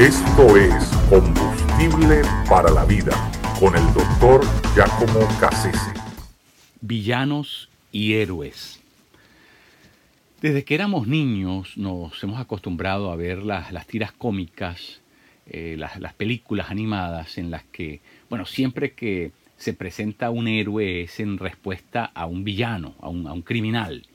Esto es Combustible para la Vida con el doctor Giacomo Cassese. Villanos y héroes. Desde que éramos niños nos hemos acostumbrado a ver las, las tiras cómicas, eh, las, las películas animadas en las que, bueno, siempre que se presenta un héroe es en respuesta a un villano, a un, a un criminal.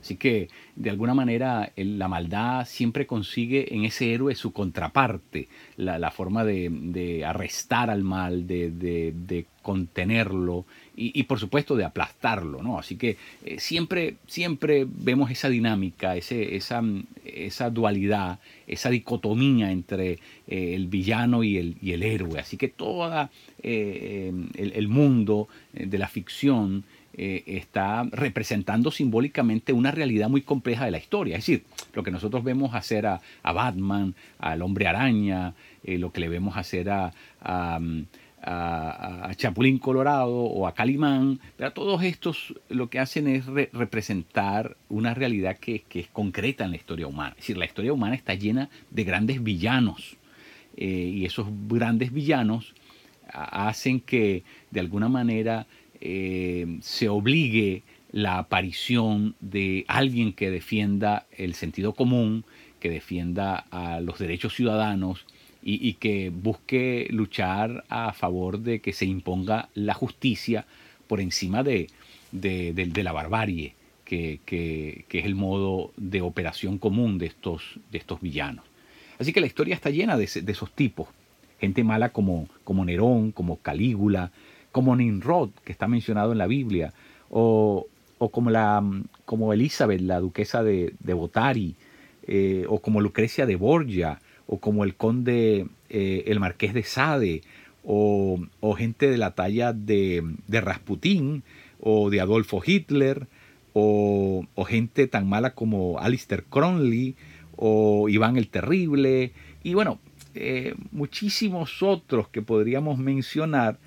Así que, de alguna manera, la maldad siempre consigue en ese héroe su contraparte, la, forma de, arrestar al mal, de, contenerlo y, por supuesto, de aplastarlo. ¿no? Así que eh, siempre, siempre vemos esa dinámica, ese, esa, esa, dualidad, esa dicotomía entre eh, el villano y el, y el, héroe. Así que todo eh, el, el mundo de la ficción eh, está representando simbólicamente una realidad muy compleja de la historia. Es decir, lo que nosotros vemos hacer a, Batman, al hombre araña, eh, lo que le vemos hacer a, a, Chapulín Colorado o a Calimán, pero todos estos lo que hacen es representar una realidad que, es concreta en la historia humana. Es decir, la historia humana está llena de grandes villanos eh, y esos grandes villanos hacen que de alguna manera eh, se obligue la aparición de alguien que defienda el sentido común, que defienda a los derechos ciudadanos y, que busque luchar a favor de que se imponga la justicia por encima de, la barbarie, que, es el modo de operación común de estos, de estos villanos. Así que la historia está llena de, esos tipos. Gente mala como, como Nerón, como Calígula, como Nimrod, que está mencionado en la Biblia, o, como, la, como Elizabeth, la duquesa de, Botari, eh, o como Lucrecia de Borgia, o como el conde, eh, el marqués de Sade, o, gente de la talla de, de, Rasputín, o de Adolfo Hitler, o, gente tan mala como Alistair Cronley, o Iván el Terrible, y bueno, eh, muchísimos otros que podríamos mencionar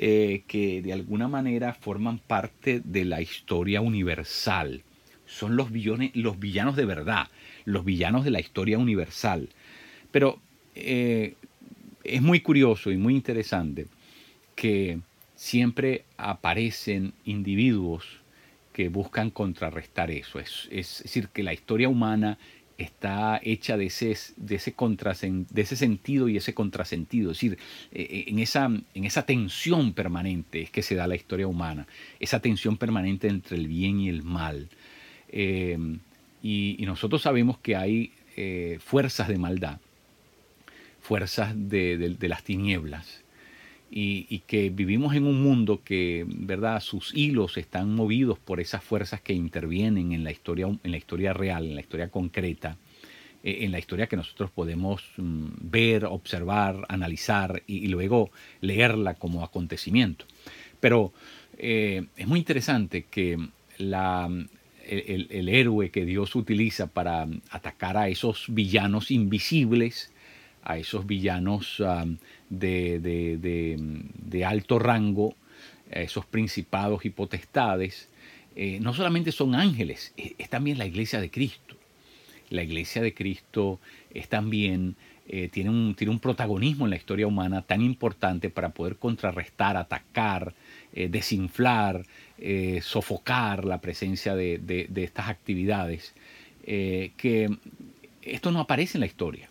eh, que de alguna manera forman parte de la historia universal. Son los, los villanos de verdad, los villanos de la historia universal. Pero eh, es muy curioso y muy interesante que siempre aparecen individuos que buscan contrarrestar eso. Es, es, decir, que la historia humana está hecha de ese, de ese, de ese sentido y ese contrasentido. Es decir, eh, eh, en esa, en esa tensión permanente es que se da la historia humana, esa tensión permanente entre el bien y el mal. Eh, y, nosotros sabemos que hay fuerzas de maldad, fuerzas de las tinieblas, y, que vivimos en un mundo que, ¿verdad?, sus hilos están movidos por esas fuerzas que intervienen en la historia, en la historia real, en la historia concreta, eh, en la historia que nosotros podemos mm, ver, observar, analizar y, luego leerla como acontecimiento. Pero eh, es muy interesante que el héroe que Dios utiliza para atacar a esos villanos invisibles, a esos villanos de, alto rango, a esos principados y potestades, eh, no solamente son ángeles, es, también la iglesia de Cristo. La iglesia de Cristo es también, eh, tiene, un, tiene, un, protagonismo en la historia humana tan importante para poder contrarrestar, atacar, eh, desinflar, sofocar la presencia de estas actividades, que esto no aparece en la historia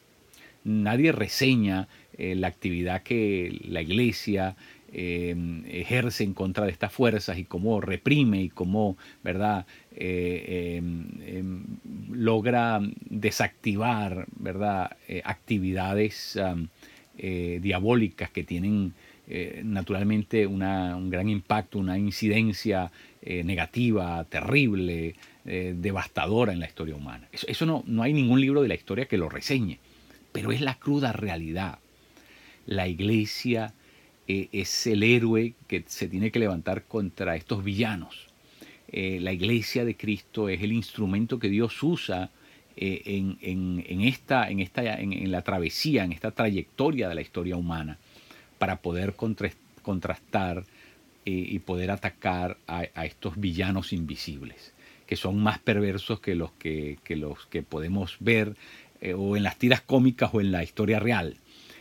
nadie reseña eh, la actividad que la iglesia em, ejerce en contra de estas fuerzas y cómo reprime y cómo verdad eh, em, em, logra desactivar verdad eh, actividades diabólicas que tienen naturalmente un gran impacto una incidencia negativa terrible devastadora en la historia humana. Eso, eso no, no hay ningún libro de la historia que lo reseñe pero es la cruda realidad. La iglesia eh, es el héroe que se tiene que levantar contra estos villanos. Eh, la iglesia de Cristo es el instrumento que Dios usa eh, en, esta, en, esta, en, la travesía, en esta trayectoria de la historia humana, para poder contrastar y poder atacar a, estos villanos invisibles, que son más perversos que los que, que los que podemos ver eh, o en las tiras cómicas o en la historia real.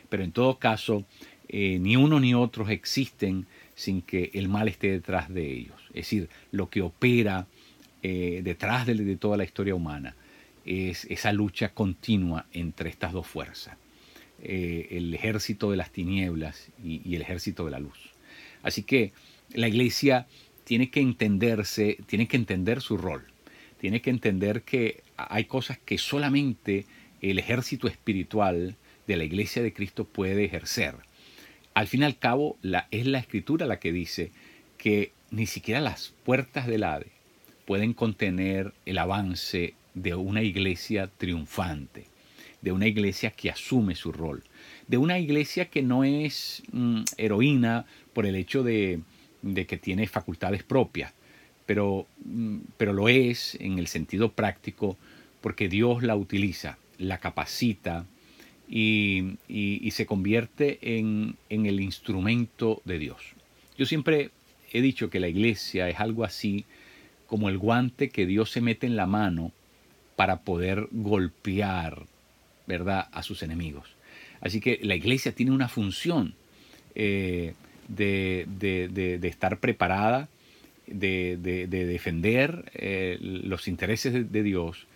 Pero en todo caso, eh, ni uno ni otros existen sin que el mal esté detrás de ellos. Es decir, lo que opera eh, detrás de, toda la historia humana es esa lucha continua entre estas dos fuerzas, el ejército de las tinieblas y el ejército de la luz. Así que la iglesia tiene que entenderse, tiene que entender su rol, tiene que entender que hay cosas que solamente el ejército espiritual de la iglesia de Cristo puede ejercer. Al fin y al cabo, es la escritura la que dice que ni siquiera las puertas del Hade pueden contener el avance de una iglesia triunfante, de una iglesia que asume su rol, de una iglesia que no es mm, heroína por el hecho de, de que tiene facultades propias, pero, mm, pero lo es en el sentido práctico porque Dios la utiliza la capacita y, se convierte en, el instrumento de Dios. Yo siempre he dicho que la iglesia es algo así como el guante que Dios se mete en la mano para poder golpear, ¿verdad?, a sus enemigos. Así que la iglesia tiene una función eh, de, estar preparada, de, defender eh, los intereses de Dios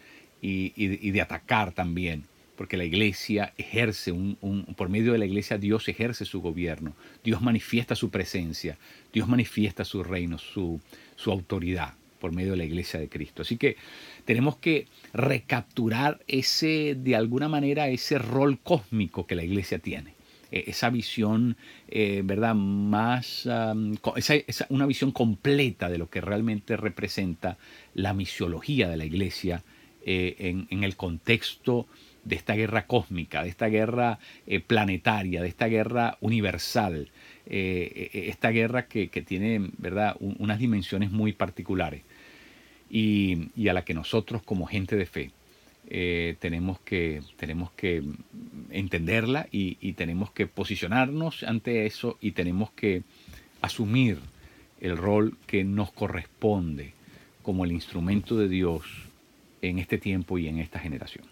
y, de atacar también, porque la iglesia ejerce, un, por medio de la iglesia Dios ejerce su gobierno, Dios manifiesta su presencia, Dios manifiesta su reino, su, su autoridad por medio de la iglesia de Cristo. Así que tenemos que recapturar ese, de alguna manera, ese rol cósmico que la iglesia tiene e, esa visión, eh, ¿verdad? Más, esa, una visión completa de lo que realmente representa la misiología de la iglesia eh, en, el contexto de esta guerra cósmica, de esta guerra eh, planetaria, de esta guerra universal, eh, esta guerra que, tiene ¿verdad? unas dimensiones muy particulares y, a la que nosotros como gente de fe tenemos, que, tenemos que entenderla y, y tenemos que posicionarnos ante eso y tenemos que asumir el rol que nos corresponde como el instrumento de Dios en este tiempo y en esta generación.